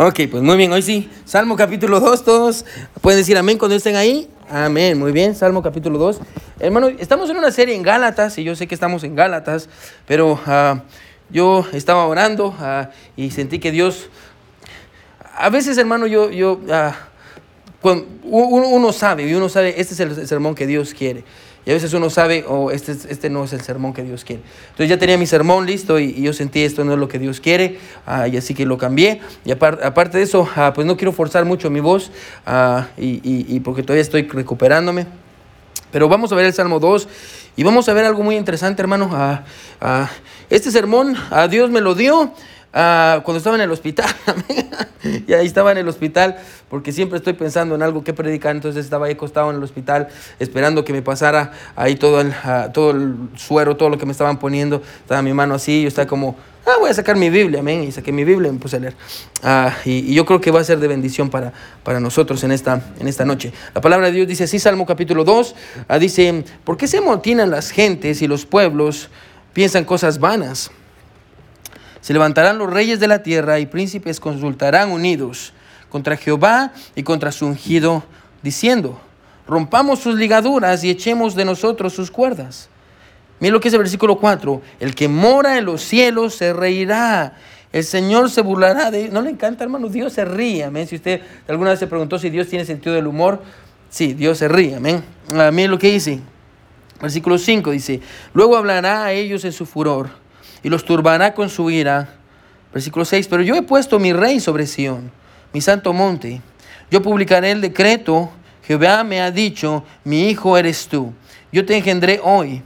Ok, pues muy bien, hoy sí. Salmo capítulo 2, todos pueden decir amén cuando estén ahí. Amén, muy bien, Salmo capítulo 2. Hermano, estamos en una serie en Gálatas y yo sé que estamos en Gálatas, pero ah, yo estaba orando ah, y sentí que Dios, a veces hermano, yo, yo ah, cuando uno, sabe y uno sabe, este es el sermón que Dios quiere. Y a veces uno sabe, oh, este, este no es el sermón que Dios quiere. Entonces ya tenía mi sermón listo y, yo sentí esto no es lo que Dios quiere, ah, y así que lo cambié. Y aparte de eso, ah, pues no quiero forzar mucho mi voz, ah, y, y, porque todavía estoy recuperándome. Pero vamos a ver el Salmo 2 y vamos a ver algo muy interesante, hermano. este sermón a Dios me lo dio cuando estaba en el hospital. y ahí estaba en el hospital porque siempre estoy pensando en algo que predicar, entonces estaba ahí acostado en el hospital esperando que me pasara ahí todo el, todo el suero, todo lo que me estaban poniendo, estaba mi mano así, yo estaba como, ah, voy a sacar mi Biblia, amén, y saqué mi Biblia y me puse a leer. Ah, y, yo creo que va a ser de bendición para, para nosotros en esta, en esta noche. La palabra de Dios dice así, Salmo capítulo 2, ah, dice, ¿por qué se amotinan las gentes y los pueblos piensan cosas vanas? Se levantarán los reyes de la tierra y príncipes consultarán unidos contra Jehová y contra su ungido, diciendo, rompamos sus ligaduras y echemos de nosotros sus cuerdas. Miren lo que es el versículo 4, el que mora en los cielos se reirá, el Señor se burlará de... ¿No le encanta, hermano? Dios se ríe, amén. Si usted alguna vez se preguntó si Dios tiene sentido del humor, sí, Dios se ríe, amén. Ah, miren lo que dice, versículo 5 dice, luego hablará a ellos en su furor y los turbará con su ira. Versículo 6, pero yo he puesto mi rey sobre Sión mi santo monte. Yo publicaré el decreto. Jehová me ha dicho, mi hijo eres tú. Yo te engendré hoy.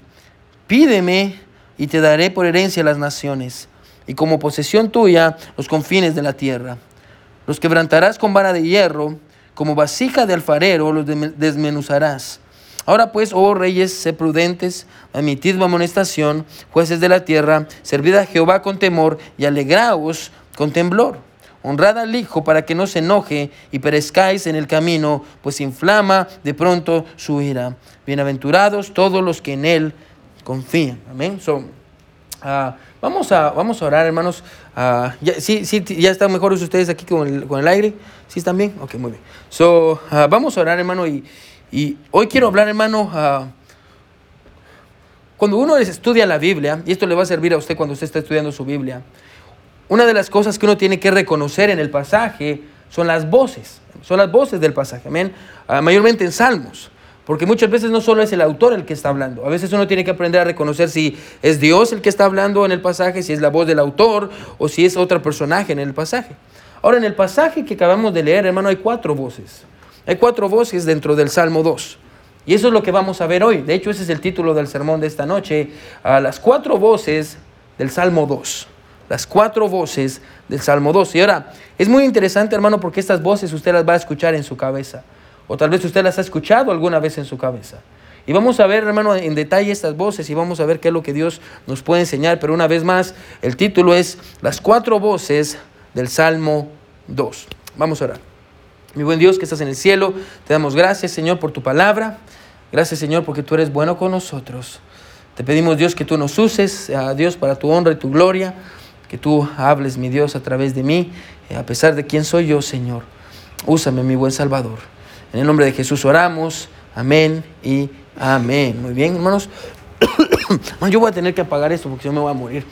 Pídeme y te daré por herencia las naciones, y como posesión tuya los confines de la tierra. Los quebrantarás con vara de hierro, como vasija de alfarero los desmenuzarás. Ahora pues, oh reyes, sé prudentes, admitid mi amonestación, jueces de la tierra, servid a Jehová con temor y alegraos con temblor. Honrad al Hijo para que no se enoje y perezcáis en el camino, pues inflama de pronto su ira. Bienaventurados todos los que en Él confían. Amén. So, ah, vamos, a, vamos a orar, hermanos. Uh, ya, sí, sí, ya están mejores ustedes aquí con el, con el aire. ¿Sí están bien? Ok, muy bien. So, ah, vamos a orar, hermano. Y, y hoy quiero hablar, hermano. cuando uno estudia la Biblia, y esto le va a servir a usted cuando usted está estudiando su Biblia, una de las cosas que uno tiene que reconocer en el pasaje son las voces, son las voces del pasaje, amén, ah, mayormente en salmos. Porque muchas veces no solo es el autor el que está hablando, a veces uno tiene que aprender a reconocer si es Dios el que está hablando en el pasaje, si es la voz del autor o si es otro personaje en el pasaje. Ahora, en el pasaje que acabamos de leer, hermano, hay cuatro voces. Hay cuatro voces dentro del Salmo 2. Y eso es lo que vamos a ver hoy. De hecho, ese es el título del sermón de esta noche. A las cuatro voces del Salmo 2 las cuatro voces del Salmo 2. Y ahora, es muy interesante, hermano, porque estas voces usted las va a escuchar en su cabeza. O tal vez usted las ha escuchado alguna vez en su cabeza. Y vamos a ver, hermano, en detalle estas voces y vamos a ver qué es lo que Dios nos puede enseñar. Pero una vez más, el título es Las cuatro voces del Salmo 2. Vamos a orar. Mi buen Dios que estás en el cielo, te damos gracias, Señor, por tu palabra. Gracias, Señor, porque tú eres bueno con nosotros. Te pedimos, Dios, que tú nos uses, a Dios, para tu honra y tu gloria que tú hables, mi Dios, a través de mí, eh, a pesar de quién soy yo, Señor. Úsame, mi buen Salvador. En el nombre de Jesús oramos. Amén y amén. Muy bien, hermanos. yo voy a tener que apagar esto porque yo me voy a morir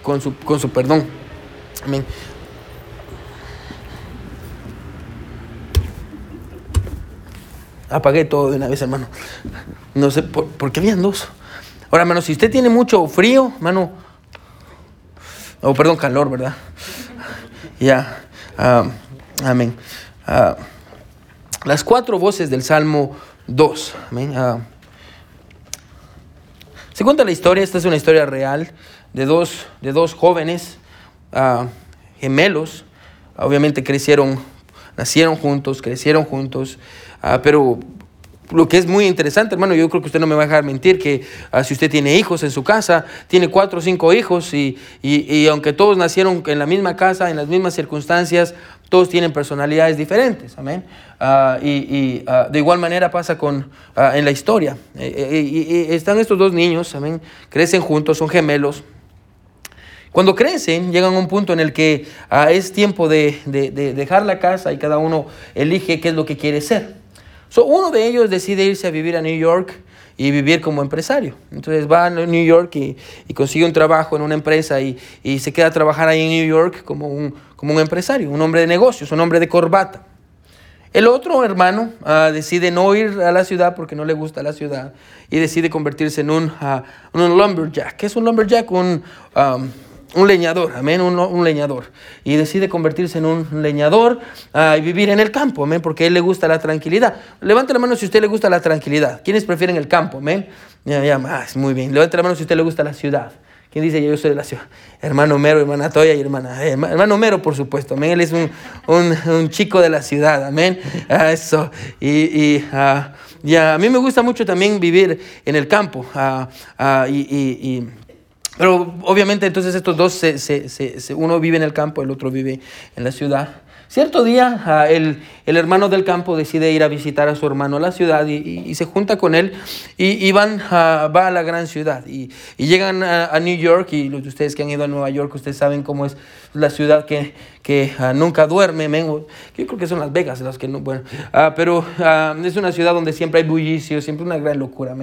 con su, con su perdón. Amén. Apagué todo de una vez, hermano. No sé por, por qué habían dos. Ahora, hermano, si usted tiene mucho frío, hermano, Oh, perdón, calor, ¿verdad? Ya. Ah, amén. Ah, las cuatro voces del Salmo 2. Amén. Ah, se cuenta la historia, esta es una historia real, de dos, de dos jóvenes gemelos. Obviamente crecieron, nacieron juntos, crecieron juntos, pero lo que es muy interesante, hermano, yo creo que usted no me va a dejar mentir que ah, si usted tiene hijos en su casa, tiene cuatro o cinco hijos y, y, aunque todos nacieron en la misma casa, en las mismas circunstancias, todos tienen personalidades diferentes, amén. Ah, y, ah, de igual manera pasa con, en la historia. Eh, eh, y, están estos dos niños, amén, crecen juntos, son gemelos. Cuando crecen, llegan a un punto en el que ah, es tiempo de, de, dejar la casa y cada uno elige qué es lo que quiere ser. So, uno de ellos decide irse a vivir a New York y vivir como empresario. Entonces va a New York y, y consigue un trabajo en una empresa y, y, se queda a trabajar ahí en New York como un, como un empresario, un hombre de negocios, un hombre de corbata. El otro hermano uh, decide no ir a la ciudad porque no le gusta la ciudad y decide convertirse en un, uh, un lumberjack. ¿Qué es un lumberjack? Un, um, un leñador, amén, un, un, leñador. Y decide convertirse en un leñador uh, y vivir en el campo, amén, porque a él le gusta la tranquilidad. Levante la mano si a usted le gusta la tranquilidad. ¿Quiénes prefieren el campo, amén? Ya, más, muy bien. Levante la mano si a usted le gusta la ciudad. ¿Quién dice yo soy de la ciudad? Hermano Mero, hermana Toya y hermana. Eh, hermano Mero, por supuesto. Amén. Él es un, un, un chico de la ciudad. Amén. Ah, eso. Y, y ah, a mí me gusta mucho también vivir en el campo. Ah, ah y, y, pero obviamente entonces estos dos, se, se, se, uno vive en el campo, el otro vive en la ciudad. Cierto día uh, el, el, hermano del campo decide ir a visitar a su hermano a la ciudad y, y, y se junta con él y, y van, uh, va a la gran ciudad y, llegan a, a, New York y los de ustedes que han ido a Nueva York, ustedes saben cómo es la ciudad que, que uh, nunca duerme, yo creo que son Las Vegas las que no, bueno, pero es una ciudad donde siempre hay bullicio, siempre una gran locura,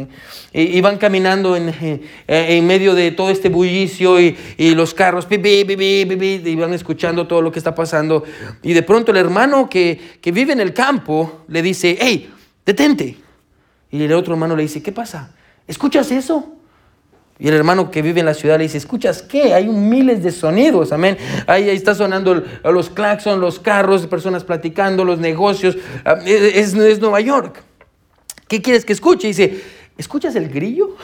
y, y, van caminando en, en, en, medio de todo este bullicio y, los carros, y van escuchando todo lo que está pasando y de pronto el hermano que, que vive en el campo le dice, hey, detente. Y el otro hermano le dice, ¿qué pasa? ¿Escuchas eso? Y el hermano que vive en la ciudad le dice, ¿escuchas qué? Hay miles de sonidos, amén. Ahí, ahí está sonando los claxons, los carros, personas platicando, los negocios. Ah, es, es Nueva York. ¿Qué quieres que escuche? Y dice, ¿escuchas el grillo?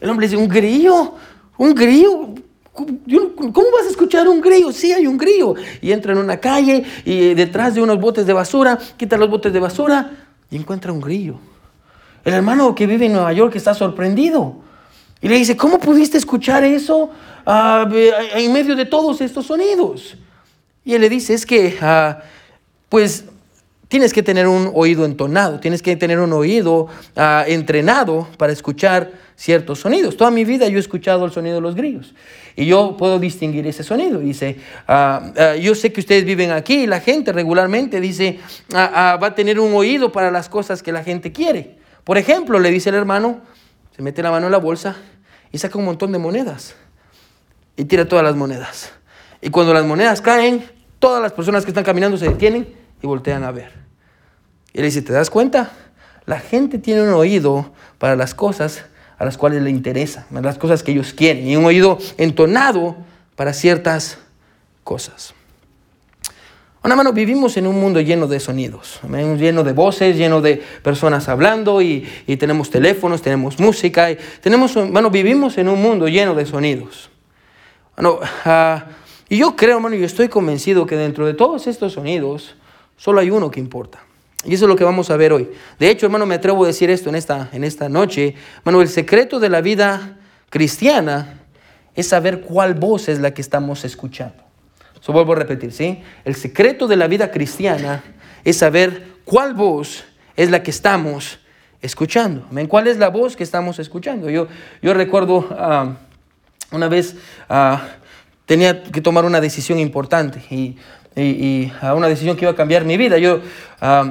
El hombre dice, ¿un grillo? ¿Un grillo? ¿Cómo vas a escuchar un grillo? Sí, hay un grillo. Y entra en una calle y detrás de unos botes de basura, quita los botes de basura y encuentra un grillo. El hermano que vive en Nueva York está sorprendido. Y le dice, ¿cómo pudiste escuchar eso uh, en medio de todos estos sonidos? Y él le dice, es que, uh, pues, tienes que tener un oído entonado, tienes que tener un oído uh, entrenado para escuchar ciertos sonidos. Toda mi vida yo he escuchado el sonido de los grillos y yo puedo distinguir ese sonido. Dice, yo sé que ustedes viven aquí y la gente regularmente dice, va a tener un oído para las cosas que la gente quiere. Por ejemplo, le dice el hermano, se mete la mano en la bolsa y saca un montón de monedas y tira todas las monedas. Y cuando las monedas caen, todas las personas que están caminando se detienen y voltean a ver. Y le dice, ¿te das cuenta? La gente tiene un oído para las cosas a las cuales le interesa, las cosas que ellos quieren, y un oído entonado para ciertas cosas. Bueno, hermano, vivimos en un mundo lleno de sonidos, lleno de voces, lleno de personas hablando y, y tenemos teléfonos, tenemos música, y tenemos, bueno, vivimos en un mundo lleno de sonidos. Bueno, uh, y yo creo, hermano, y estoy convencido que dentro de todos estos sonidos solo hay uno que importa. Y eso es lo que vamos a ver hoy. De hecho, hermano, me atrevo a decir esto en esta, en esta noche. Hermano, el secreto de la vida cristiana es saber cuál voz es la que estamos escuchando. Eso vuelvo a repetir, ¿sí? El secreto de la vida cristiana es saber cuál voz es la que estamos escuchando. ¿Cuál es la voz que estamos escuchando? Yo, yo recuerdo uh, una vez uh, tenía que tomar una decisión importante y, y, y uh, una decisión que iba a cambiar mi vida. Yo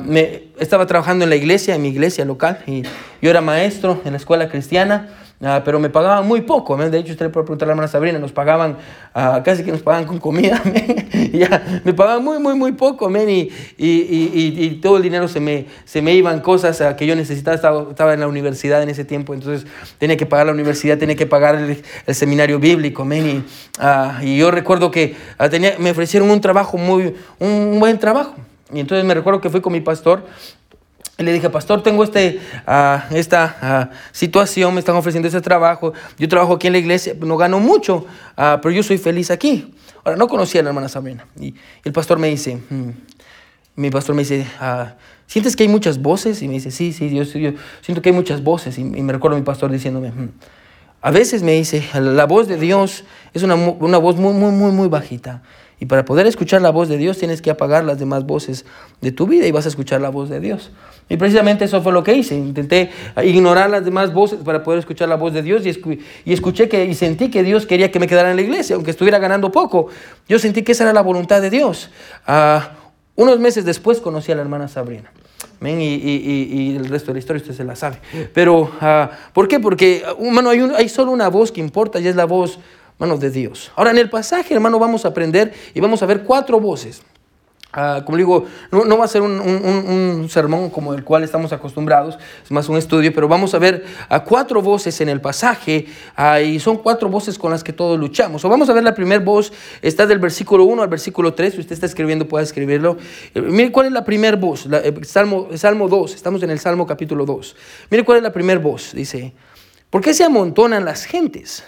me, estaba trabajando en la iglesia, en mi iglesia local, y yo era maestro en la escuela cristiana. Uh, pero me pagaban muy poco. De hecho, usted le puede preguntar a la hermana Sabrina, nos pagaban, uh, casi que nos pagaban con comida. ya, me pagaban muy, muy, muy poco. Y, y, y, y, todo el dinero se me, se me iban cosas uh, que yo necesitaba. Estaba, estaba, en la universidad en ese tiempo, entonces tenía que pagar la universidad, tenía que pagar el, el seminario bíblico. Y, y, yo recuerdo que tenía, me ofrecieron un trabajo, muy, un buen trabajo. Y entonces me recuerdo que fui con mi pastor y le dije, pastor, tengo este, uh, esta uh, situación, me están ofreciendo este trabajo. Yo trabajo aquí en la iglesia, no gano mucho, uh, pero yo soy feliz aquí. Ahora, no conocía a la hermana Sabrina. Y el pastor me dice, hmm", mi pastor me dice, ¿sientes que hay muchas voces? Y me dice, sí, sí, yo, yo siento que hay muchas voces. Y, y, me recuerdo a mi pastor diciéndome, hmm". a veces me dice, la voz de Dios es una, una voz muy, muy, muy, muy bajita. Y para poder escuchar la voz de Dios tienes que apagar las demás voces de tu vida y vas a escuchar la voz de Dios. Y precisamente eso fue lo que hice. Intenté ignorar las demás voces para poder escuchar la voz de Dios y, escuché que y sentí que Dios quería que me quedara en la iglesia, aunque estuviera ganando poco. Yo sentí que esa era la voluntad de Dios. Ah, unos meses después conocí a la hermana Sabrina. Y, el resto de la historia usted se la sabe. Pero, uh, ¿por qué? Porque, hermano, hay, hay solo una voz que importa y es la voz, hermano, de Dios. Ahora, en el pasaje, hermano, vamos a aprender y vamos a ver cuatro voces. Ah, como digo, no, va a ser un, sermón como el cual estamos acostumbrados, es más un estudio, pero vamos a ver a cuatro voces en el pasaje ah, y son cuatro voces con las que todos luchamos. O vamos a ver la primera voz, está del versículo 1 al versículo 3, si usted está escribiendo puede escribirlo. Eh, mire cuál es la primera voz, eh, Salmo, Salmo 2, estamos en el Salmo capítulo 2. Mire cuál es la primera voz, dice, ¿por qué se amontonan las gentes?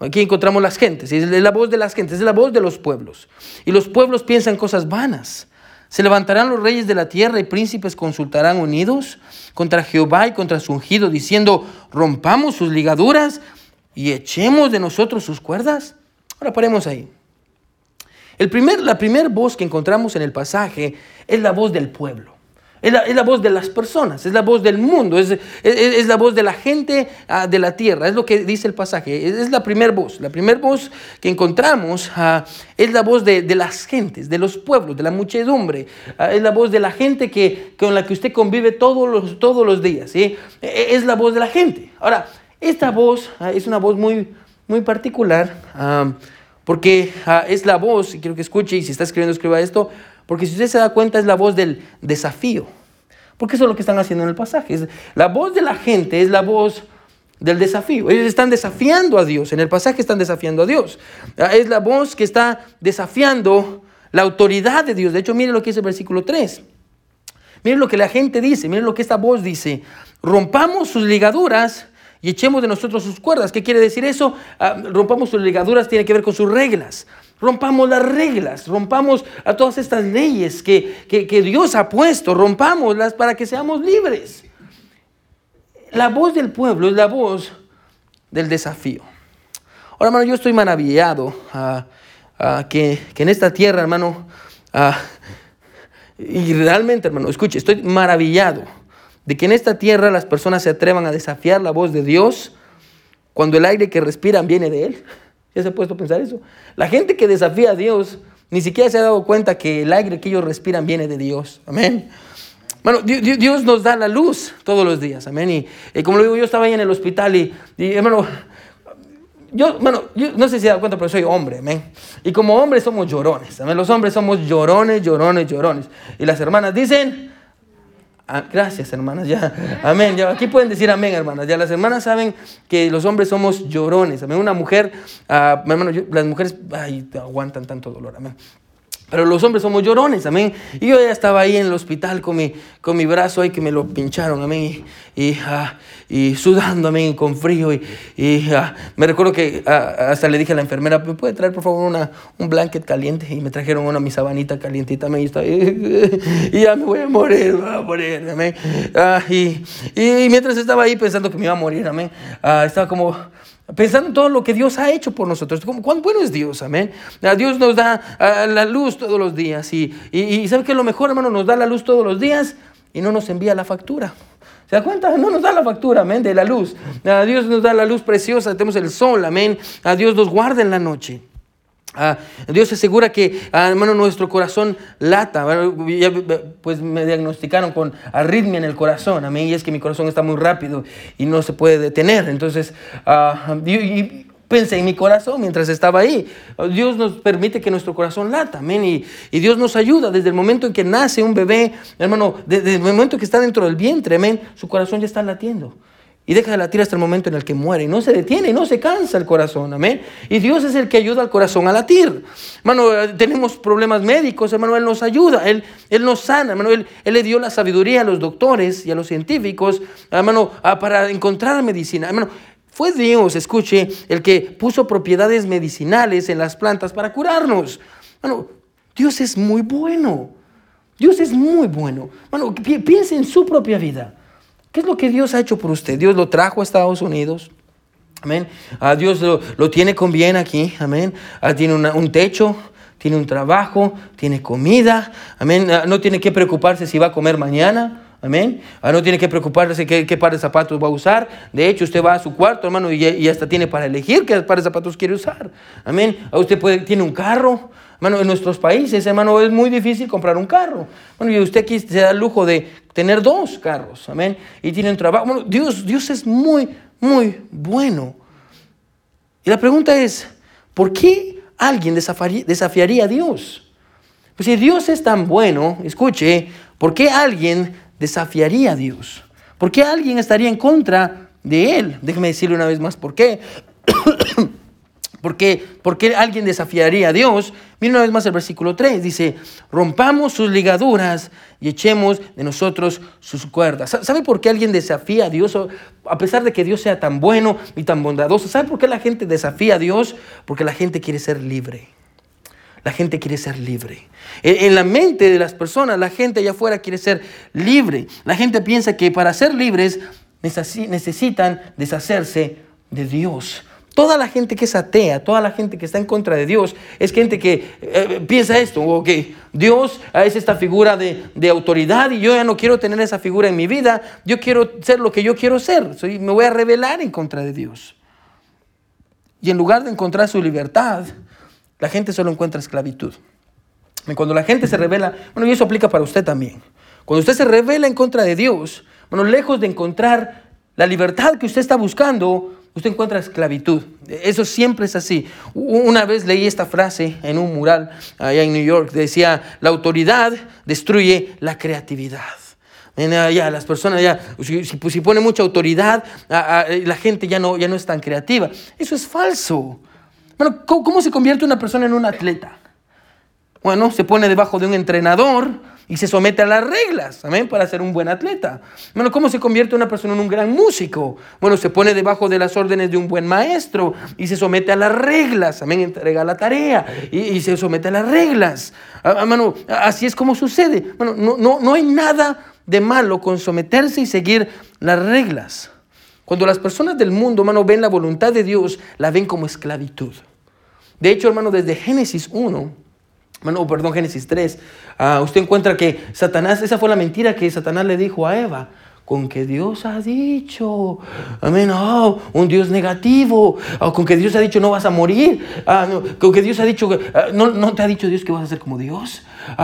Aquí encontramos las gentes, es la voz de las gentes, es la voz de los pueblos. Y los pueblos piensan cosas vanas. Se levantarán los reyes de la tierra y príncipes consultarán unidos contra Jehová y contra su ungido, diciendo, rompamos sus ligaduras y echemos de nosotros sus cuerdas. Ahora paremos ahí. El primer, la primera voz que encontramos en el pasaje es la voz del pueblo. Es la, voz de las personas, es la voz del mundo, es, es, la voz de la gente ah, de la tierra, es lo que dice el pasaje, es, la primera voz. La primera voz que encontramos ah, es la voz de, las gentes, de los pueblos, de la muchedumbre, ah, es la voz de la gente que, con la que usted convive todos los, todos los días, ¿sí? E, e, es la voz de la gente. Ahora, esta voz es una voz muy, muy particular, porque es la voz, y quiero que escuche, y si está escribiendo, escriba esto, porque si usted se da cuenta es la voz del desafío. Porque eso es lo que están haciendo en el pasaje. la voz de la gente es la voz del desafío. Ellos están desafiando a Dios. En el pasaje están desafiando a Dios. Ah, es la voz que está desafiando la autoridad de Dios. De hecho, miren lo que dice el versículo 3. Miren lo que la gente dice. Miren lo que esta voz dice. Rompamos sus ligaduras y echemos de nosotros sus cuerdas. ¿Qué quiere decir eso? Ah, rompamos sus ligaduras tiene que ver con sus reglas. Rompamos las reglas, rompamos a todas estas leyes que, Dios ha puesto, rompámoslas para que seamos libres. La voz del pueblo es la voz del desafío. Ahora, hermano, yo estoy maravillado ah, ah, que, en esta tierra, hermano, ah, y realmente, hermano, escuche, estoy maravillado de que en esta tierra las personas se atrevan a desafiar la voz de Dios cuando el aire que respiran viene de Él. ¿Ya se ha puesto a pensar eso? La gente que desafía a Dios ni siquiera se ha dado cuenta que el aire que ellos respiran viene de Dios. Amén. Bueno, Dios nos da la luz todos los días. Amén. Y, como lo digo, yo estaba ahí en el hospital y, hermano, yo, bueno, yo no sé si se da cuenta, pero soy hombre, amén. Y como hombres somos llorones, amén. Los hombres somos llorones, llorones, llorones. Y las hermanas dicen, Ah, gracias, hermanas. Ya, amén. Ya, aquí pueden decir amén, hermanas. Ya las hermanas saben que los hombres somos llorones. Amén. Una mujer, uh, hermano, las mujeres ay, aguantan tanto dolor. Amén. Pero los hombres somos llorones, amén. Y yo ya estaba ahí en el hospital con mi, con mi brazo ahí que me lo pincharon, amén. Y, ah, y sudando, amén, con frío. Y, y ah, me recuerdo que ah, hasta le dije a la enfermera, ¿me puede traer por favor una, un blanket caliente? Y me trajeron una mi sabanita calientita, amén. Y, y ya me voy a morir, voy a morir, amén. y, y mientras estaba ahí pensando que me iba a morir, amén, estaba como Pensando en todo lo que Dios ha hecho por nosotros. ¿Cuán bueno es Dios? Amén. Dios nos da la luz todos los días. Y, y, ¿sabe qué lo mejor, hermano? Nos da la luz todos los días y no nos envía la factura. ¿Se da cuenta? No nos da la factura, amén, de la luz. Dios nos da la luz preciosa, tenemos el sol, amén. A Dios nos guarda en la noche. Ah, Dios asegura que, ah, hermano, nuestro corazón lata. pues me diagnosticaron con arritmia en el corazón. A mí y es que mi corazón está muy rápido y no se puede detener. Entonces, ah, pensé en mi corazón mientras estaba ahí. Dios nos permite que nuestro corazón lata, amén. Y, y, Dios nos ayuda desde el momento en que nace un bebé, hermano, desde el momento en que está dentro del vientre, amén, su corazón ya está latiendo y deja de latir hasta el momento en el que muere. Y no se detiene, y no se cansa el corazón, amén. Y Dios es el que ayuda al corazón a latir. Hermano, tenemos problemas médicos, hermano, Él nos ayuda, Él, él nos sana, hermano, él, él, le dio la sabiduría a los doctores y a los científicos, hermano, para encontrar medicina. Hermano, fue Dios, escuche, el que puso propiedades medicinales en las plantas para curarnos. Hermano, Dios es muy bueno. Dios es muy bueno. Hermano, piense en su propia vida. ¿Qué es lo que Dios ha hecho por usted? Dios lo trajo a Estados Unidos. Amén. A Dios lo, tiene con bien aquí. Amén. tiene un techo. tiene un trabajo, tiene comida, amén. Ah, no tiene que preocuparse si va a comer mañana. Amén. Ah, no tiene que preocuparse qué, qué, par de zapatos va a usar. De hecho, usted va a su cuarto, hermano, y, y hasta tiene para elegir qué par de zapatos quiere usar. Amén. Ah, usted puede, tiene un carro. Hermano, en nuestros países, hermano, es muy difícil comprar un carro. Bueno, y usted aquí se da el lujo de tener dos carros. Amén. Y tiene un trabajo. Bueno, Dios, Dios es muy, muy bueno. Y la pregunta es, ¿por qué alguien desafiaría a Dios? Pues si Dios es tan bueno, escuche, ¿por qué alguien desafiaría a Dios? ¿Por qué alguien estaría en contra de Él? Déjeme decirle una vez más por qué. ¿Por qué, ¿Por qué alguien desafiaría a Dios? Mira una vez más el versículo 3. Dice, rompamos sus ligaduras y echemos de nosotros sus cuerdas. ¿Sabe por qué alguien desafía a Dios? A pesar de que Dios sea tan bueno y tan bondadoso. ¿Sabe por qué la gente desafía a Dios? Porque la gente quiere ser libre. La gente quiere ser libre. En, la mente de las personas, la gente allá afuera quiere ser libre. La gente piensa que para ser libres necesitan deshacerse de Dios. Toda la gente que es atea, toda la gente que está en contra de Dios, es gente que eh, piensa esto, ok, Dios es esta figura de, de, autoridad y yo ya no quiero tener esa figura en mi vida, yo quiero ser lo que yo quiero ser, Soy, me voy a rebelar en contra de Dios. Y en lugar de encontrar su libertad, la gente solo encuentra esclavitud. Cuando la gente se revela, bueno, y eso aplica para usted también. Cuando usted se revela en contra de Dios, bueno, lejos de encontrar la libertad que usted está buscando, usted encuentra esclavitud. Eso siempre es así. Una vez leí esta frase en un mural allá en New York. Decía, la autoridad destruye la creatividad. Ya, las personas ya, si, si, pone mucha autoridad, la gente ya no, ya no es tan creativa. Eso es falso. Bueno, ¿cómo, ¿cómo se convierte una persona en un atleta? Bueno, se pone debajo de un entrenador y se somete a las reglas, amén, para ser un buen atleta. Bueno, ¿cómo se convierte una persona en un gran músico? Bueno, se pone debajo de las órdenes de un buen maestro y se somete a las reglas, amén, entrega la tarea y, se somete a las reglas. Hermano, así es como sucede. Bueno, no, no, no hay nada de malo con someterse y seguir las reglas. Cuando las personas del mundo, hermano, ven la voluntad de Dios, la ven como esclavitud. De hecho, hermano, desde Génesis 1, bueno, perdón, Génesis 3, ah, usted encuentra que Satanás, esa fue la mentira que Satanás le dijo a Eva, con que Dios ha dicho, amén, oh, un Dios negativo, oh, con que Dios ha dicho no vas a morir, ah, con que Dios ha dicho, ah, no, no, te ha dicho Dios que vas a ser como Dios,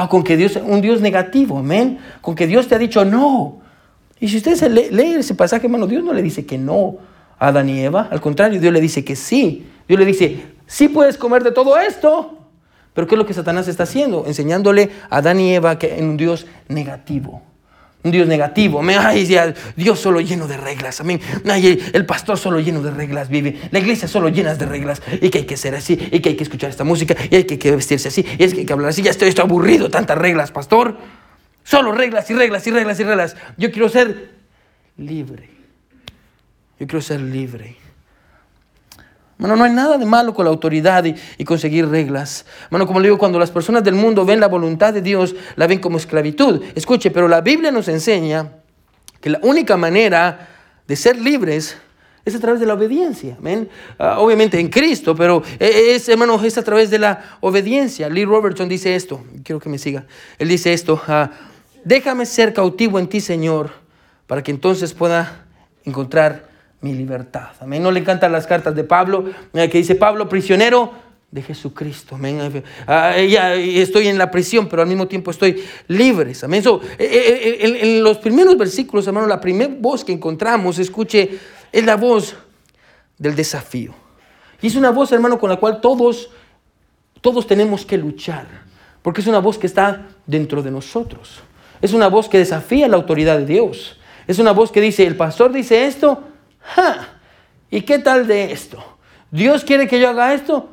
con que Dios, un Dios negativo, amén, con que Dios te ha dicho no. Y si usted lee, lee ese pasaje, hermano, Dios no le dice que no a Adán y Eva, al contrario, Dios le dice que sí, Dios le dice, sí puedes comer de todo esto, pero ¿qué es lo que Satanás está haciendo? Enseñándole a Adán y Eva que en un Dios negativo. Un Dios negativo. Ay, Dios solo lleno de reglas. Ay, el pastor solo lleno de reglas vive. La iglesia solo llena de reglas. Y que hay que ser así. Y que hay que escuchar esta música. Y hay que, vestirse así. Y es que hay que hablar así. Ya estoy aburrido. Tantas reglas, pastor. Solo reglas y reglas y reglas y reglas. Yo quiero ser libre. Yo quiero ser libre. Bueno, no hay nada de malo con la autoridad y, conseguir reglas. Bueno, como le digo, cuando las personas del mundo ven la voluntad de Dios, la ven como esclavitud. Escuche, pero la Biblia nos enseña que la única manera de ser libres es a través de la obediencia. Ah, obviamente en Cristo, pero es, hermano, es a través de la obediencia. Lee Robertson dice esto, quiero que me siga. Él dice esto, ah, déjame ser cautivo en ti, Señor, para que entonces pueda encontrar mi libertad. Amén. No le encantan las cartas de Pablo, que dice Pablo, prisionero de Jesucristo. Amén. Ah, ya estoy en la prisión, pero al mismo tiempo estoy libre. Amén. Eh, eh, eh, en, los primeros versículos, hermano, la primera voz que encontramos, escuche, es la voz del desafío. Y es una voz, hermano, con la cual todos, todos tenemos que luchar, porque es una voz que está dentro de nosotros. Es una voz que desafía la autoridad de Dios. Es una voz que dice, el pastor dice esto, ¿Y qué tal de esto? ¿Dios quiere que yo haga esto?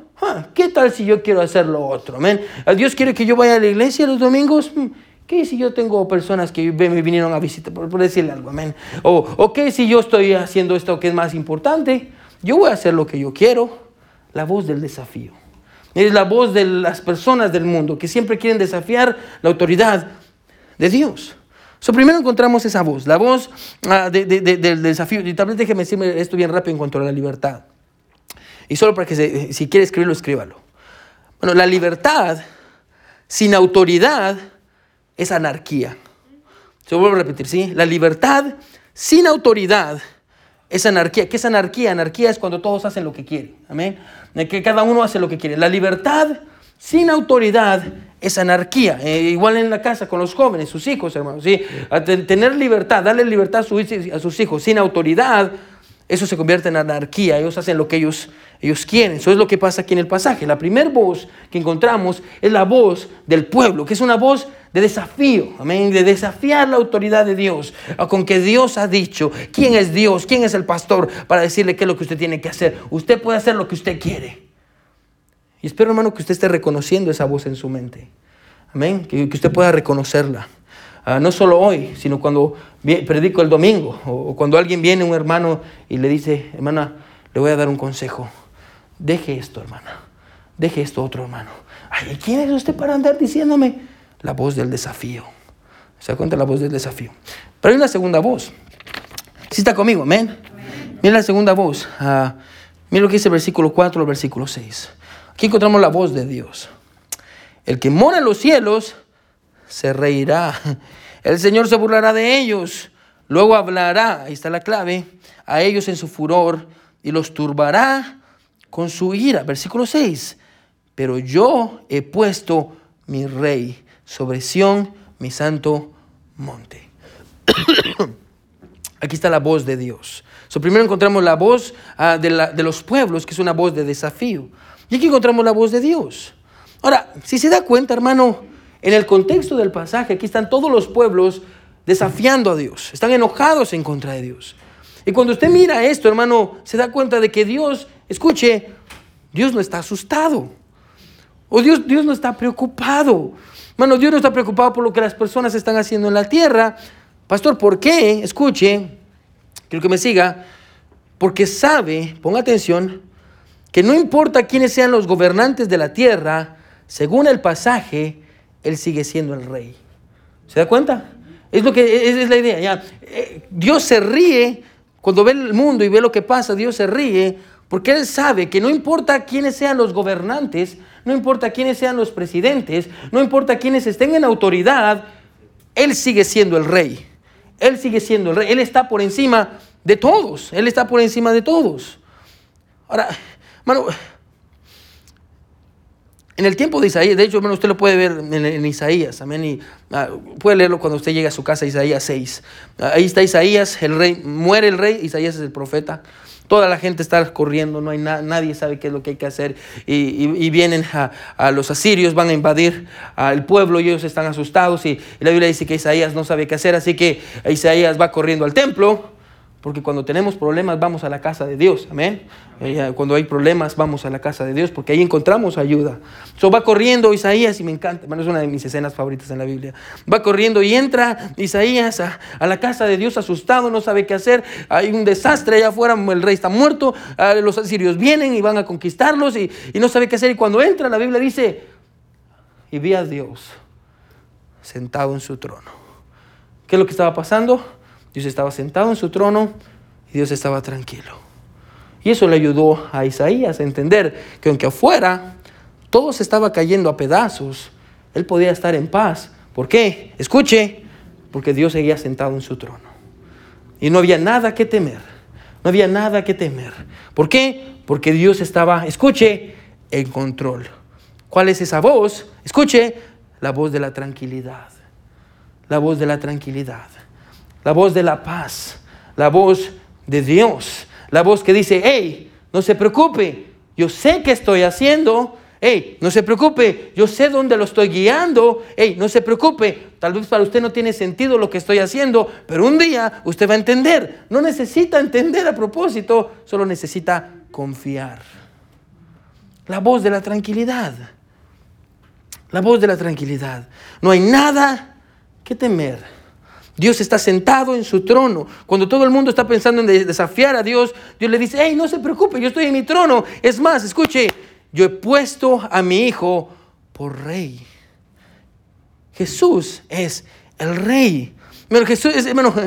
¿Qué tal si yo quiero hacer lo otro? ¿Dios quiere que yo vaya a la iglesia los domingos? Hmm, ¿Qué si yo tengo personas que me vinieron a visitar, por, decirle algo? Amén. O, ¿O qué si yo estoy haciendo esto que es más importante? Yo voy a hacer lo que yo quiero. La voz del desafío. Es la voz de las personas del mundo que siempre quieren desafiar la autoridad de Dios. So, primero encontramos esa voz, la voz ah, del desafío. Y tal vez déjeme decirme esto bien rápido en cuanto a la libertad. Y solo para que si quiere escribirlo, escríbalo. Bueno, la libertad sin autoridad es anarquía. Se vuelvo a repetir, ¿sí? La libertad sin autoridad es anarquía. ¿Qué es anarquía? Anarquía es cuando todos hacen lo que quieren. Amén. Que cada uno hace lo que quiere. La libertad sin autoridad es anarquía. Eh, igual en la casa con los jóvenes, sus hijos, hermanos. ¿sí? tener libertad, darle libertad a, sus hijos sin autoridad, eso se convierte en anarquía. Ellos hacen lo que ellos, ellos quieren. Eso es lo que pasa aquí en el pasaje. La primera voz que encontramos es la voz del pueblo, que es una voz de desafío, amén, de desafiar la autoridad de Dios, con que Dios ha dicho quién es Dios, quién es el pastor, para decirle qué es lo que usted tiene que hacer. Usted puede hacer lo que usted quiere. Y espero, hermano, que usted esté reconociendo esa voz en su mente. Amén, que, usted pueda reconocerla. Ah, no solo hoy, sino cuando predico el domingo, o, cuando alguien viene, un hermano, y le dice, hermana, le voy a dar un consejo. Deje esto, hermana. Deje esto otro, hermano. Ay, ¿quién es usted para andar diciéndome? la voz del desafío. ¿Se da cuenta? La voz del desafío. Pero hay una segunda voz. ¿Sí está conmigo? Amén. Mira la segunda voz. Uh, mira lo que dice el versículo 4 al versículo 6. Aquí encontramos la voz de Dios. El que mora en los cielos se reirá. El Señor se burlará de ellos. Luego hablará, ahí está la clave, a ellos en su furor y los turbará con su ira. Versículo 6. Pero yo he puesto mi rey sobre Sión, mi santo monte. Aquí está la voz de Dios. So, primero encontramos la voz ah, de, de, los pueblos, que es una voz de desafío. Y aquí encontramos la voz de Dios. Ahora, si se da cuenta, hermano, en el contexto del pasaje, aquí están todos los pueblos desafiando a Dios, están enojados en contra de Dios. Y cuando usted mira esto, hermano, se da cuenta de que Dios, escuche, Dios no está asustado. O Dios, Dios no está preocupado. Bueno, Dios no está preocupado por lo que las personas están haciendo en la tierra. Pastor, ¿por qué? Escuche, quiero que me siga. Porque sabe, ponga atención, que no importa quiénes sean los gobernantes de la tierra, según el pasaje, Él sigue siendo el rey. ¿Se da cuenta? Es lo que es, la idea. Ya. Eh, Dios se ríe cuando ve el mundo y ve lo que pasa. Dios se ríe porque Él sabe que no importa quiénes sean los gobernantes, no importa quiénes sean los presidentes, no importa quiénes estén en autoridad, Él sigue siendo el rey. Él sigue siendo el rey. Él está por encima de todos. Él está por encima de todos. Ahora, hermano, en el tiempo de Isaías, de hecho, hermano, usted lo puede ver en, Isaías, amén, ah, puede leerlo cuando usted llegue a su casa, Isaías 6. ahí está Isaías, el rey, muere el rey, Isaías es el profeta. Toda la gente está corriendo, no hay nadie sabe qué es lo que hay que hacer. Y, vienen a, los asirios, van a invadir al pueblo y ellos están asustados. Y, y la Biblia dice que Isaías no sabe qué hacer, así que Isaías va corriendo al templo porque cuando tenemos problemas vamos a la casa de Dios, amén. Eh, cuando hay problemas vamos a la casa de Dios porque ahí encontramos ayuda. So va corriendo Isaías y me encanta, es una de mis escenas favoritas en la Biblia. Va corriendo y entra Isaías a, la casa de Dios asustado, no sabe qué hacer. Hay un desastre allá afuera, el rey está muerto, ah, los asirios vienen y van a conquistarlos y, y no sabe qué hacer. Y cuando entra la Biblia dice, y vi a Dios sentado en su trono. ¿Qué es lo que estaba pasando? Dios estaba sentado en su trono y Dios estaba tranquilo. Y eso le ayudó a Isaías a entender que aunque afuera todo se estaba cayendo a pedazos, él podía estar en paz. ¿Por qué? Escuche, porque Dios seguía sentado en su trono. Y no había nada que temer. No había nada que temer. ¿Por qué? Porque Dios estaba, escuche, en control. ¿Cuál es esa voz? Escuche, la voz de la tranquilidad. La voz de la tranquilidad la voz de la paz, la voz de Dios, la voz que dice, hey, no se preocupe, yo sé qué estoy haciendo, hey, no se preocupe, yo sé dónde lo estoy guiando, hey, no se preocupe, tal vez para usted no tiene sentido lo que estoy haciendo, pero un día usted va a entender, no necesita entender a propósito, solo necesita confiar. La voz de la tranquilidad, la voz de la tranquilidad, no hay nada que temer Dios está sentado en su trono. Cuando todo el mundo está pensando en desafiar a Dios, Dios le dice, hey, no se preocupe, yo estoy en mi trono. Es más, escuche, yo he puesto a mi hijo por rey. Jesús es el rey. Pero Jesús es, hermano,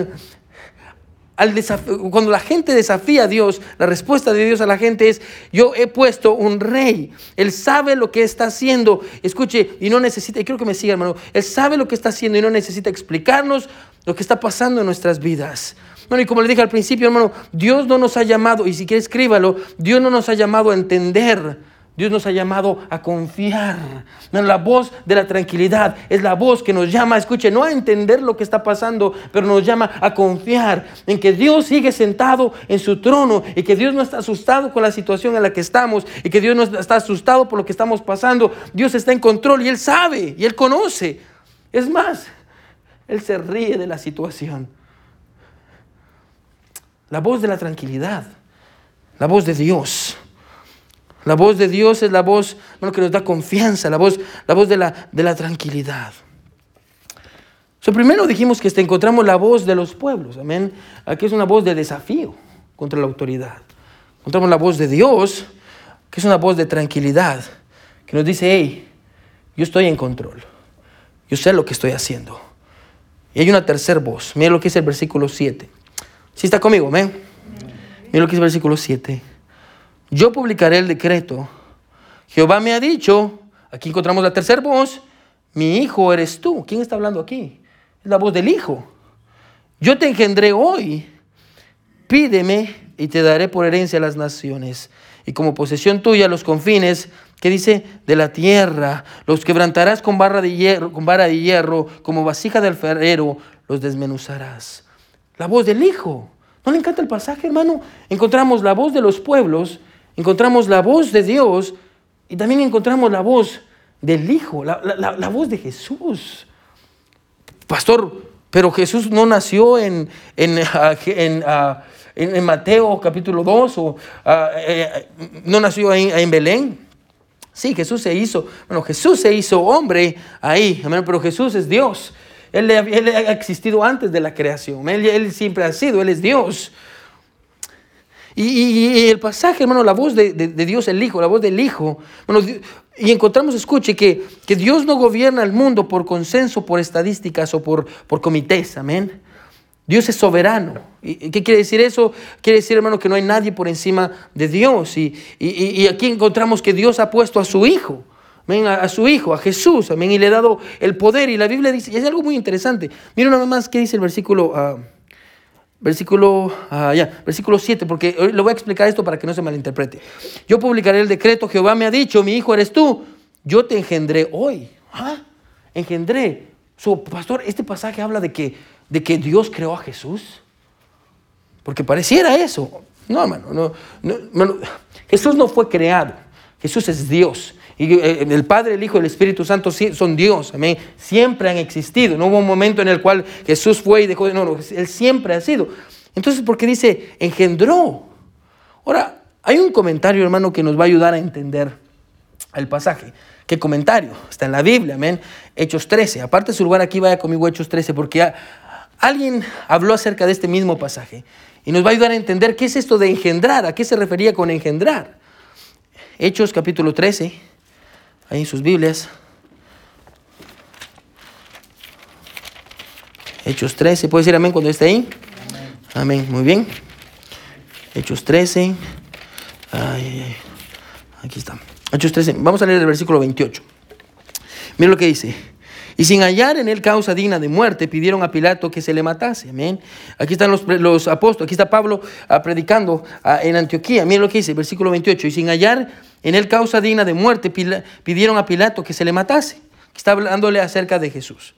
cuando la gente desafía a Dios, la respuesta de Dios a la gente es, yo he puesto un rey, él sabe lo que está haciendo, escuche, y no necesita, y creo que me siga hermano, él sabe lo que está haciendo y no necesita explicarnos lo que está pasando en nuestras vidas. Bueno, y como le dije al principio, hermano, Dios no nos ha llamado, y si quiere escríbalo, Dios no nos ha llamado a entender Dios nos ha llamado a confiar. La voz de la tranquilidad es la voz que nos llama, escuche, no a entender lo que está pasando, pero nos llama a confiar en que Dios sigue sentado en su trono y que Dios no está asustado con la situación en la que estamos y que Dios no está asustado por lo que estamos pasando. Dios está en control y Él sabe y Él conoce. Es más, Él se ríe de la situación. La voz de la tranquilidad, la voz de Dios. La voz de Dios es la voz que nos da confianza, la voz, la voz de, la, de la tranquilidad. Primero dijimos que este, encontramos la voz de los pueblos, amén. Aquí es una voz de desafío contra la autoridad. Encontramos la voz de Dios, que es una voz de tranquilidad, que nos dice, hey, yo estoy en control, yo sé lo que estoy haciendo. Y hay una tercera voz, mira lo que dice el versículo 7. ¿Sí está conmigo, amén? Mira lo que dice el versículo 7 yo publicaré el decreto. Jehová me ha dicho, aquí encontramos la tercera voz, mi hijo eres tú. ¿Quién está hablando aquí? Es la voz del hijo. Yo te engendré hoy, pídeme y te daré por herencia las naciones y como posesión tuya los confines, que dice, de la tierra, los quebrantarás con, barra de hierro, con vara de hierro, como vasija del ferrero, los desmenuzarás. La voz del Hijo. ¿No le encanta el pasaje, hermano? Encontramos la voz de los pueblos encontramos la voz de Dios y también encontramos la voz del Hijo, la, voz de Jesús. Pastor, pero Jesús no nació en, en, ah, ah, en, Mateo capítulo 2 o ah, eh, no nació en, Belén. Sí, Jesús se hizo, bueno, Jesús se hizo hombre ahí, pero Jesús es Dios. Él, ha existido antes de la creación, él, él siempre ha sido, Él es Dios. Y, el pasaje, hermano, la voz de, Dios el Hijo, la voz del Hijo. y encontramos, escuche, que, Dios no gobierna el mundo por consenso, por estadísticas o por comités. Amén. Dios es soberano. ¿Y qué quiere decir eso? Quiere decir, hermano, que no hay nadie por encima de Dios. Y, y aquí encontramos que Dios ha puesto a su Hijo. Amén, a, su Hijo, a Jesús, amén, y le ha dado el poder. Y la Biblia dice, y es algo muy interesante. Miren nada más qué dice el versículo ah, Versículo, ya, versículo 7, porque le voy a explicar esto para que no se malinterprete. Yo publicaré el decreto, Jehová me ha dicho, mi hijo eres tú, yo te engendré hoy. ¿Ah? Engendré. su pastor, este pasaje habla de que, de que Dios creó a Jesús. Porque pareciera eso. No, hermano, no, no, Jesús no fue creado. Jesús es Dios. Y eh, el Padre, el Hijo y el Espíritu Santo son Dios, amén. Siempre han existido. No hubo un momento en el cual Jesús fue y dejó de... No, no, Él siempre ha sido. Entonces, ¿por qué dice engendró? Ahora, hay un comentario, hermano, que nos va a ayudar a entender el pasaje. ¿Qué comentario? Está en la Biblia, amén. Hechos 13. Aparte de su lugar aquí, vaya conmigo Hechos 13, porque alguien habló acerca de este mismo pasaje. Y nos va a ayudar a entender qué es esto de engendrar, a qué se refería con engendrar. Hechos capítulo 13 ahí en sus Biblias. Hechos 13, ¿puede decir amén cuando esté ahí? Amén, muy bien. Hechos 13. Ay, Aquí está. Hechos 13. Vamos a leer el versículo 28. Mira lo que dice. Y sin hallar en él causa digna de muerte, pidieron a Pilato que se le matase. Amén. Aquí están los, los apóstoles, aquí está Pablo ah, predicando ah, en Antioquía. Mira lo que dice, versículo 28. Y sin hallar en él causa digna de muerte, pidieron a Pilato que se le matase. Está hablándole acerca de Jesús.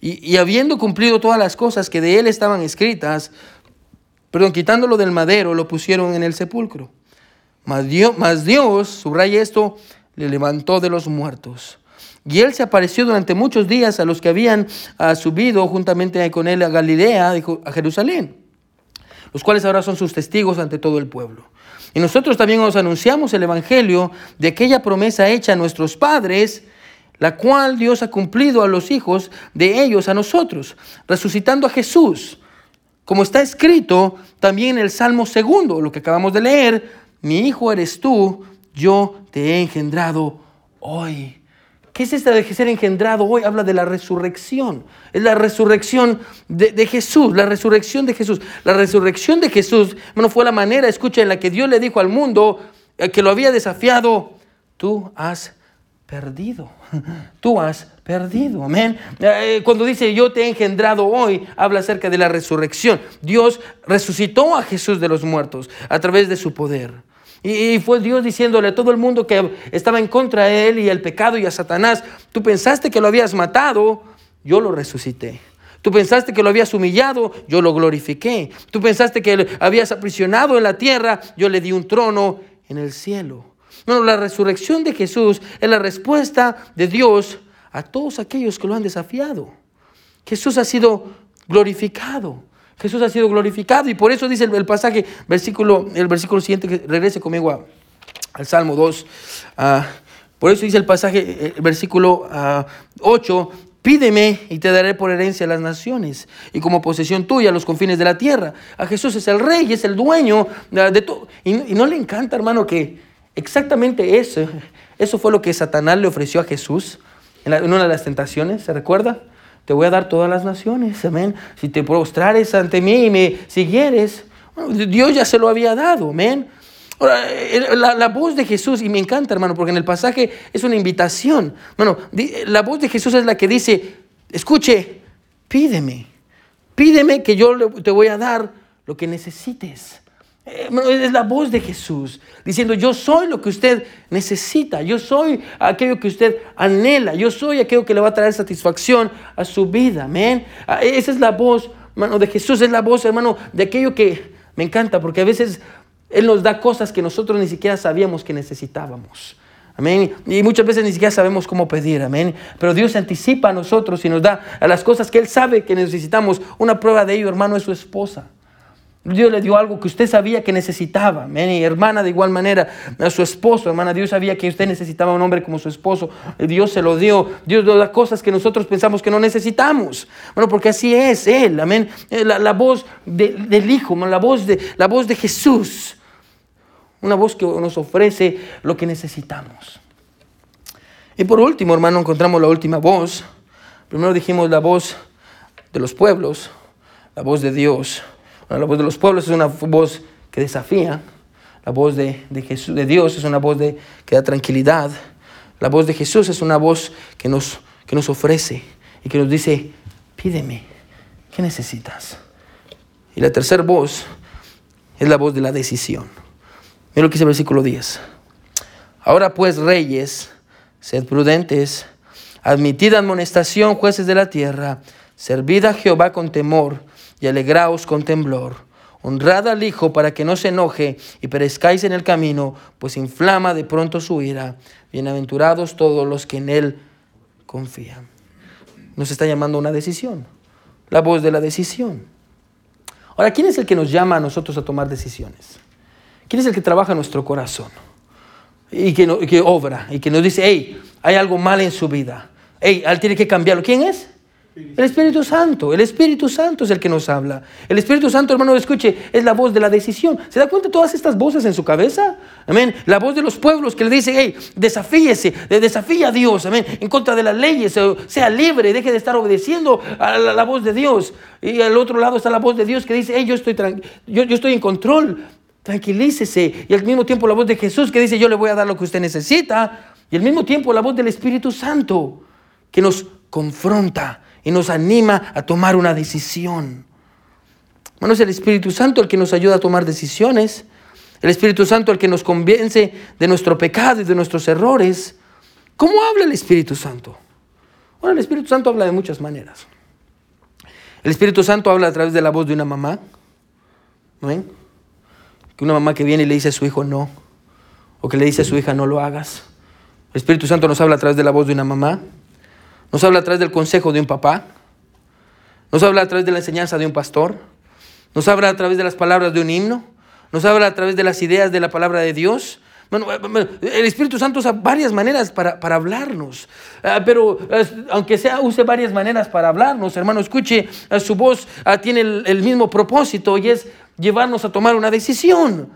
Y, habiendo cumplido todas las cosas que de él estaban escritas, perdón, quitándolo del madero, lo pusieron en el sepulcro. Mas Dios, mas Dios, subraya esto, le levantó de los muertos y él se apareció durante muchos días a los que habían ah, subido juntamente con él a Galilea, a Jerusalén, los cuales ahora son sus testigos ante todo el pueblo. Y nosotros también os anunciamos el Evangelio de aquella promesa hecha a nuestros padres, la cual Dios ha cumplido a los hijos de ellos, a nosotros, resucitando a Jesús. Como está escrito también en el Salmo segundo, lo que acabamos de leer, mi hijo eres tú, yo te he engendrado hoy. ¿Qué es esta de ser engendrado hoy? Habla de la resurrección. Es la resurrección de, Jesús, la resurrección de Jesús. La resurrección de Jesús, bueno, fue la manera, escucha, en la que Dios le dijo al mundo eh, que lo había desafiado, tú has perdido. Tú has perdido. Amén. Eh, cuando dice yo te he engendrado hoy, habla acerca de la resurrección. Dios resucitó a Jesús de los muertos a través de su poder. Y, fue Dios diciéndole a todo el mundo que estaba en contra de él y el pecado y a Satanás, tú pensaste que lo habías matado, yo lo resucité. Tú pensaste que lo habías humillado, yo lo glorifiqué. Tú pensaste que lo habías aprisionado en la tierra, yo le di un trono en el cielo. Bueno, la resurrección de Jesús es la respuesta de Dios a todos aquellos que lo han desafiado. Jesús ha sido glorificado. Jesús ha sido glorificado y por eso dice el, pasaje, versículo, el versículo siguiente, regrese conmigo al Salmo 2. Ah, por eso dice el pasaje, el versículo 8, ah, Pídeme y te daré por herencia las naciones y como posesión tuya los confines de la tierra. A Jesús es el rey, es el dueño de todo. Y, no le encanta, hermano, que exactamente eso, eso fue lo que Satanás le ofreció a Jesús en, en una de las tentaciones, ¿se recuerda? Te voy a dar todas las naciones, amén. Si te prostrares ante mí y me siguieres, Dios ya se lo había dado, amén. La, la, voz de Jesús, y me encanta hermano, porque en el pasaje es una invitación. Bueno, la voz de Jesús es la que dice, escuche, pídeme, pídeme que yo te voy a dar lo que necesites. Eh, es la voz de Jesús diciendo, yo soy lo que usted necesita, yo soy aquello que usted anhela, yo soy aquello que le va a traer satisfacción a su vida, amén. Ah, esa es la voz, hermano, de Jesús, es la voz, hermano, de aquello que me encanta, porque a veces Él nos da cosas que nosotros ni siquiera sabíamos que necesitábamos. Amén. Y muchas veces ni siquiera sabemos cómo pedir. Amén. Pero Dios se anticipa a nosotros y nos da a las cosas que Él sabe que necesitamos. Una prueba de ello, hermano, es su esposa. Dios le dio algo que usted sabía que necesitaba. Mi hermana de igual manera, a su esposo, hermana, Dios sabía que usted necesitaba un hombre como su esposo. Dios se lo dio. Dios nos da cosas que nosotros pensamos que no necesitamos. Bueno, porque así es Él, amén. Eh, la, voz del Hijo, la voz, de, la voz de Jesús. Una voz que nos ofrece lo que necesitamos. Y por último, hermano, encontramos la última voz. Primero dijimos la voz de los pueblos, la voz de Dios. La voz de los pueblos es una voz que desafía. La voz de, Jesús, de Dios es una voz de, que da tranquilidad. La voz de Jesús es una voz que nos, que nos ofrece y que nos dice, pídeme, ¿qué necesitas? Y la tercera voz es la voz de la decisión. Mira lo que dice el versículo 10. Ahora pues, reyes, sed prudentes, admitid amonestación, jueces de la tierra, servid a Jehová con temor alegraos con temblor. Honrad al Hijo para que no se enoje y perezcáis en el camino, pues inflama de pronto su ira. Bienaventurados todos los que en Él confían. Nos está llamando una decisión, la voz de la decisión. Ahora, ¿quién es el que nos llama a nosotros a tomar decisiones? ¿Quién es el que trabaja en nuestro corazón? Y que, que obra y que nos dice, hey, hay algo mal en su vida. Hey, él tiene que cambiarlo. ¿Quién es? El Espíritu Santo, el Espíritu Santo es el que nos habla. El Espíritu Santo, hermano, escuche, es la voz de la decisión. ¿Se da cuenta de todas estas voces en su cabeza? Amén. La voz de los pueblos que le dice, hey, desafíese, desafía a Dios, amén, en contra de las leyes, sea libre, deje de estar obedeciendo a la, voz de Dios. Y al otro lado está la voz de Dios que dice, hey, yo estoy, yo, yo estoy en control, tranquilícese. Y al mismo tiempo la voz de Jesús que dice, yo le voy a dar lo que usted necesita. Y al mismo tiempo la voz del Espíritu Santo que nos confronta y nos anima a tomar una decisión. Bueno, es el Espíritu Santo el que nos ayuda a tomar decisiones. El Espíritu Santo el que nos convence de nuestro pecado y de nuestros errores. ¿Cómo habla el Espíritu Santo? Bueno, el Espíritu Santo habla de muchas maneras. El Espíritu Santo habla a través de la voz de una mamá. ¿No ven? Que una mamá que viene y le dice a su hijo no. O que le dice a su hija no lo hagas. El Espíritu Santo nos habla a través de la voz de una mamá. Nos habla a través del consejo de un papá. Nos habla a través de la enseñanza de un pastor. Nos habla a través de las palabras de un himno. Nos habla a través de las ideas de la palabra de Dios. Bueno, el Espíritu Santo usa varias maneras para, hablarnos, ah, pero aunque sea use varias maneras para hablarnos, hermano, escuche, su voz ah, tiene el, mismo propósito y es llevarnos a tomar una decisión.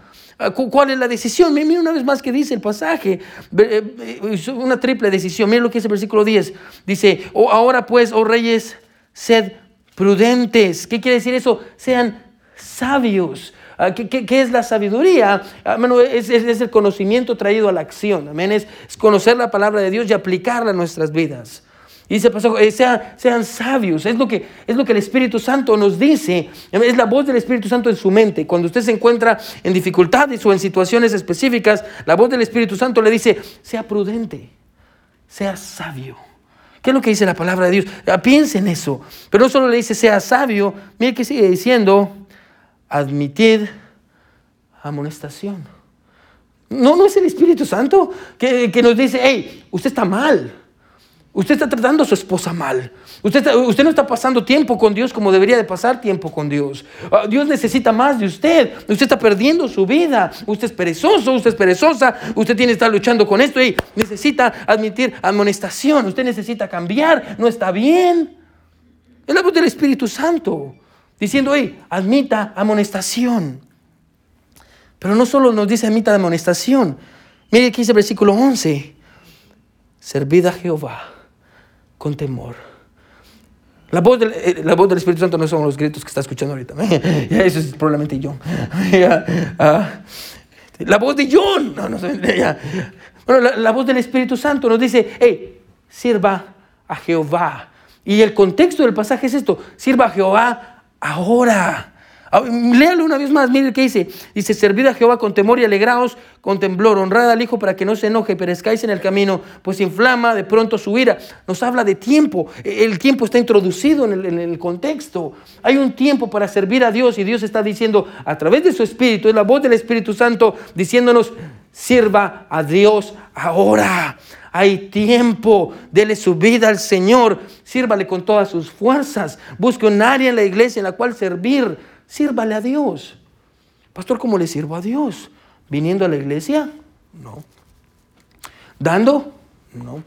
Ah, ¿Cuál es la decisión? Mira una vez más que dice el pasaje. Eh, eh, una triple decisión. Mira lo que dice el versículo 10. Dice, oh, ahora pues, oh reyes, sed prudentes. ¿Qué quiere decir eso? Sean sabios. Ah, ¿Qué, es la sabiduría? Ah, es, es, el conocimiento traído a la acción. Amén. Es, conocer la palabra de Dios y aplicarla a nuestras vidas. Y dice pasó, eh, sean sabios. Es lo, que, es lo que el Espíritu Santo nos dice. Es la voz del Espíritu Santo en su mente. Cuando usted se encuentra en dificultades o en situaciones específicas, la voz del Espíritu Santo le dice, sea prudente, sea sabio. ¿Qué es lo que dice la palabra de Dios? Ah, piense en eso. Pero no solo le dice, sea sabio, mire que sigue diciendo, admitid amonestación. No, no es el Espíritu Santo que, nos dice, hey, usted está mal. Usted está tratando a su esposa mal. Usted, usted no está pasando tiempo con Dios como debería de pasar tiempo con Dios. Ah, Dios necesita más de usted. Usted está perdiendo su vida. Usted es perezoso, usted es perezosa. Usted tiene que estar luchando con esto y necesita admitir amonestación. Usted necesita cambiar. No está bien. Es la voz del Espíritu Santo diciendo, hey, admita amonestación. Pero no solo nos dice admita amonestación. Mire aquí dice el versículo 11. Servid a Jehová con temor. La voz, del, eh, la voz del Espíritu Santo no son los gritos que está escuchando ahorita. Eso es probablemente John. Ah, la voz de John. No, no, bueno, la, la voz del Espíritu Santo nos dice, hey, sirva a Jehová. Y el contexto del pasaje es esto, sirva a Jehová ahora. Ah, léalo una vez más, mire qué dice. Dice, servid a Jehová con temor y alegraos con temblor, honrad al Hijo para que no se enoje, perezcáis en el camino, pues inflama de pronto su ira. Nos habla de tiempo. El tiempo está introducido en el, en el contexto. Hay un tiempo para servir a Dios y Dios está diciendo a través de su Espíritu, es la voz del Espíritu Santo diciéndonos, sirva a Dios ahora. Hay tiempo, dele su vida al Señor, sírvale con todas sus fuerzas, busque un área en la iglesia en la cual servir, sírvale a Dios. Pastor, ¿cómo le sirvo a Dios? ¿Viniendo a la iglesia? No. ¿Dando? No.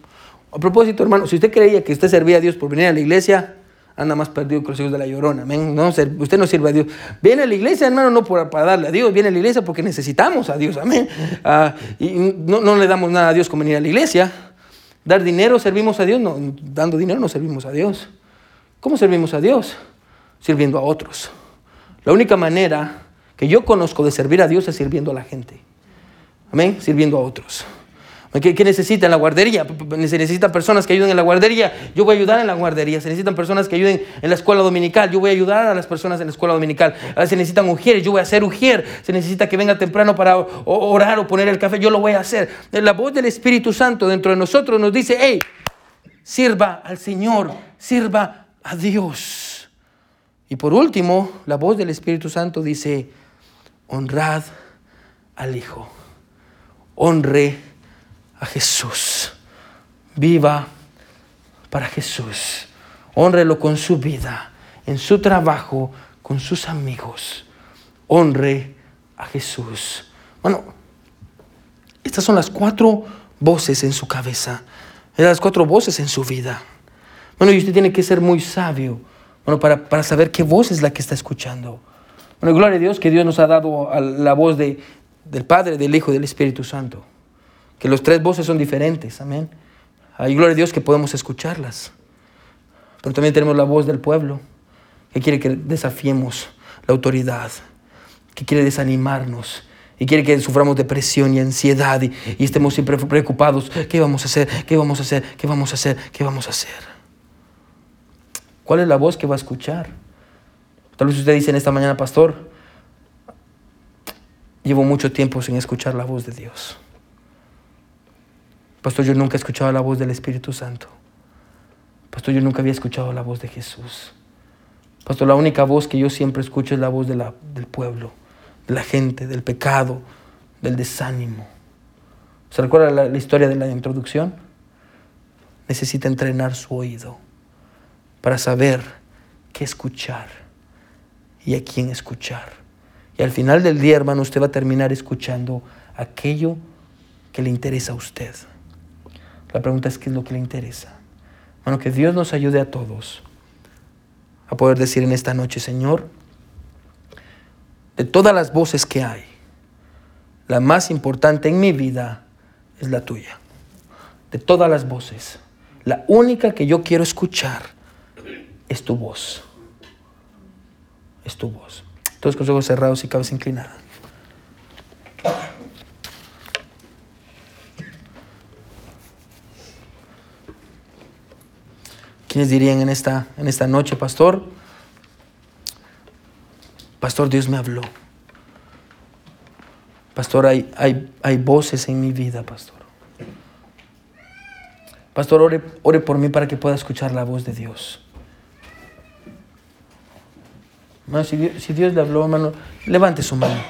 A propósito, hermano, si usted creía que usted servía a Dios por venir a la iglesia, anda más perdido que los hijos de la llorona. No, usted no sirve a Dios. Viene a la iglesia, hermano, no para darle a Dios, viene a la iglesia porque necesitamos a Dios. Amén. Ah, y no, no, le damos nada a Dios con venir a la iglesia. Dar dinero, servimos a Dios. No, dando dinero no servimos a Dios. ¿Cómo servimos a Dios? Sirviendo a otros. La única manera que yo conozco de servir a Dios es sirviendo a la gente. Amén. Sirviendo a otros. ¿Qué, necesita en la guardería? Se necesitan personas que ayuden en la guardería. Yo voy a ayudar en la guardería. Se necesitan personas que ayuden en la escuela dominical. Yo voy a ayudar a las personas en la escuela dominical. Ah, se necesitan ujieres. Yo voy a hacer ujier. Se necesita que venga temprano para orar o poner el café. Yo lo voy a hacer. La voz del Espíritu Santo dentro de nosotros nos dice, hey, sirva al Señor, sirva a Dios. Y por último, la voz del Espíritu Santo dice, honrad al Hijo. Honre a Jesús. Viva para Jesús. Honrelo con su vida, en su trabajo, con sus amigos. Honre a Jesús. Bueno, estas son las cuatro voces en su cabeza. Las cuatro voces en su vida. Bueno, y usted tiene que ser muy sabio bueno, para, para saber qué voz es la que está escuchando. Bueno, gloria a Dios que Dios nos ha dado la voz de, del Padre, del Hijo y del Espíritu Santo que los tres voces son diferentes, amén. Hay gloria a Dios que podemos escucharlas. Pero también tenemos la voz del pueblo, que quiere que desafiemos la autoridad, que quiere desanimarnos y quiere que suframos depresión y ansiedad y, y, estemos siempre preocupados. ¿Qué vamos a hacer? ¿Qué vamos a hacer? ¿Qué vamos a hacer? ¿Qué vamos a hacer? ¿Cuál es la voz que va a escuchar? Tal vez usted dice en esta mañana, pastor, llevo mucho tiempo sin escuchar la voz de Dios. Pastor, yo nunca he escuchado la voz del Espíritu Santo. Pastor, yo nunca había escuchado la voz de Jesús. Pastor, la única voz que yo siempre escucho es la voz del pueblo, de la gente, del pecado, del desánimo. ¿Se recuerda la historia de la introducción? Necesita entrenar su oído para saber qué escuchar y a quién escuchar. Y al final del día, hermano, usted va a terminar escuchando aquello que le interesa a usted. La pregunta es qué es lo que le interesa. Bueno, que Dios nos ayude a todos a poder decir en esta noche, Señor, de todas las voces que hay, la más importante en mi vida es la tuya. De todas las voces, la única que yo quiero escuchar es tu voz. Es tu voz. Todos con los ojos cerrados y cabeza inclinada. ¿Quiénes dirían en esta, en esta noche, pastor? Pastor, Dios me habló. Pastor, hay, hay, hay voces en mi vida, pastor. Pastor, ore, ore por mí para que pueda escuchar la voz de Dios. Si, Dios, le habló, hermano, levante su mano.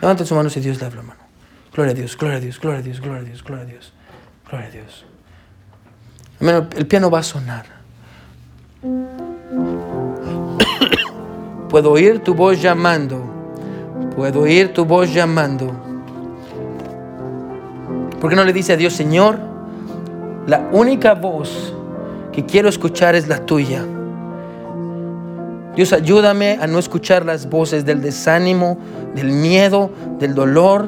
Levante su mano si Dios le habló, hermano. Gloria a Dios, gloria a Dios, gloria a Dios, gloria a Dios, gloria a Dios, gloria a Dios. El piano va a sonar. Puedo oír tu voz llamando. Puedo oír tu voz llamando. ¿Por qué no le dice a Dios, Señor? La única voz que quiero escuchar es la tuya. Dios, ayúdame a no escuchar las voces del desánimo, del miedo, del dolor,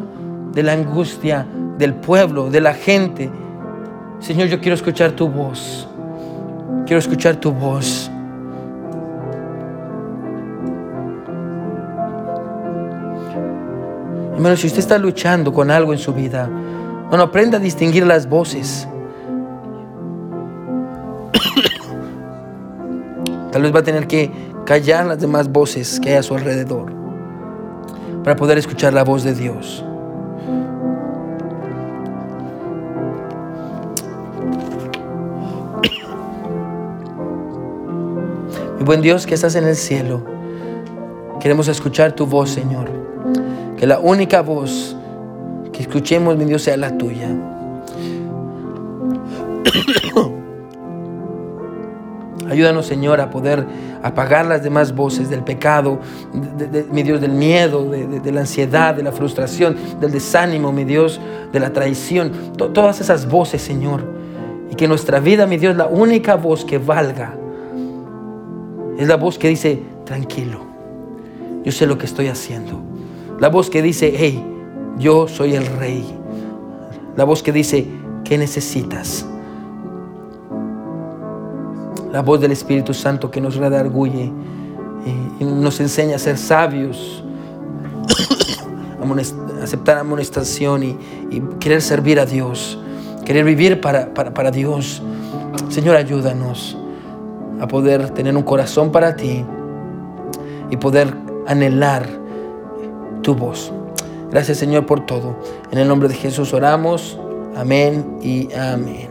de la angustia, del pueblo, de la gente. Señor, yo quiero escuchar tu voz. Quiero escuchar tu voz. Hermano, si usted está luchando con algo en su vida, no aprenda a distinguir las voces. Tal vez va a tener que callar las demás voces que hay a su alrededor para poder escuchar la voz de Dios. Mi buen Dios que estás en el cielo, queremos escuchar tu voz, Señor. Que la única voz que escuchemos, mi Dios, sea la tuya. Ayúdanos, Señor, a poder apagar las demás voces del pecado, de, mi Dios, del miedo, de, la ansiedad, de la frustración, del desánimo, mi Dios, de la traición. todas esas voces, Señor. Y que nuestra vida, mi Dios, la única voz que valga es la voz que dice, tranquilo, yo sé lo que estoy haciendo. La voz que dice, hey, yo soy el rey. La voz que dice, ¿qué necesitas? La voz del Espíritu Santo que nos redarguye y nos enseña a ser sabios, aceptar amonestación y, y, querer servir a Dios, querer vivir para, para, para Dios. Señor, ayúdanos a poder tener un corazón para ti y poder anhelar tu voz. Gracias Señor por todo. En el nombre de Jesús oramos. Amén y amén.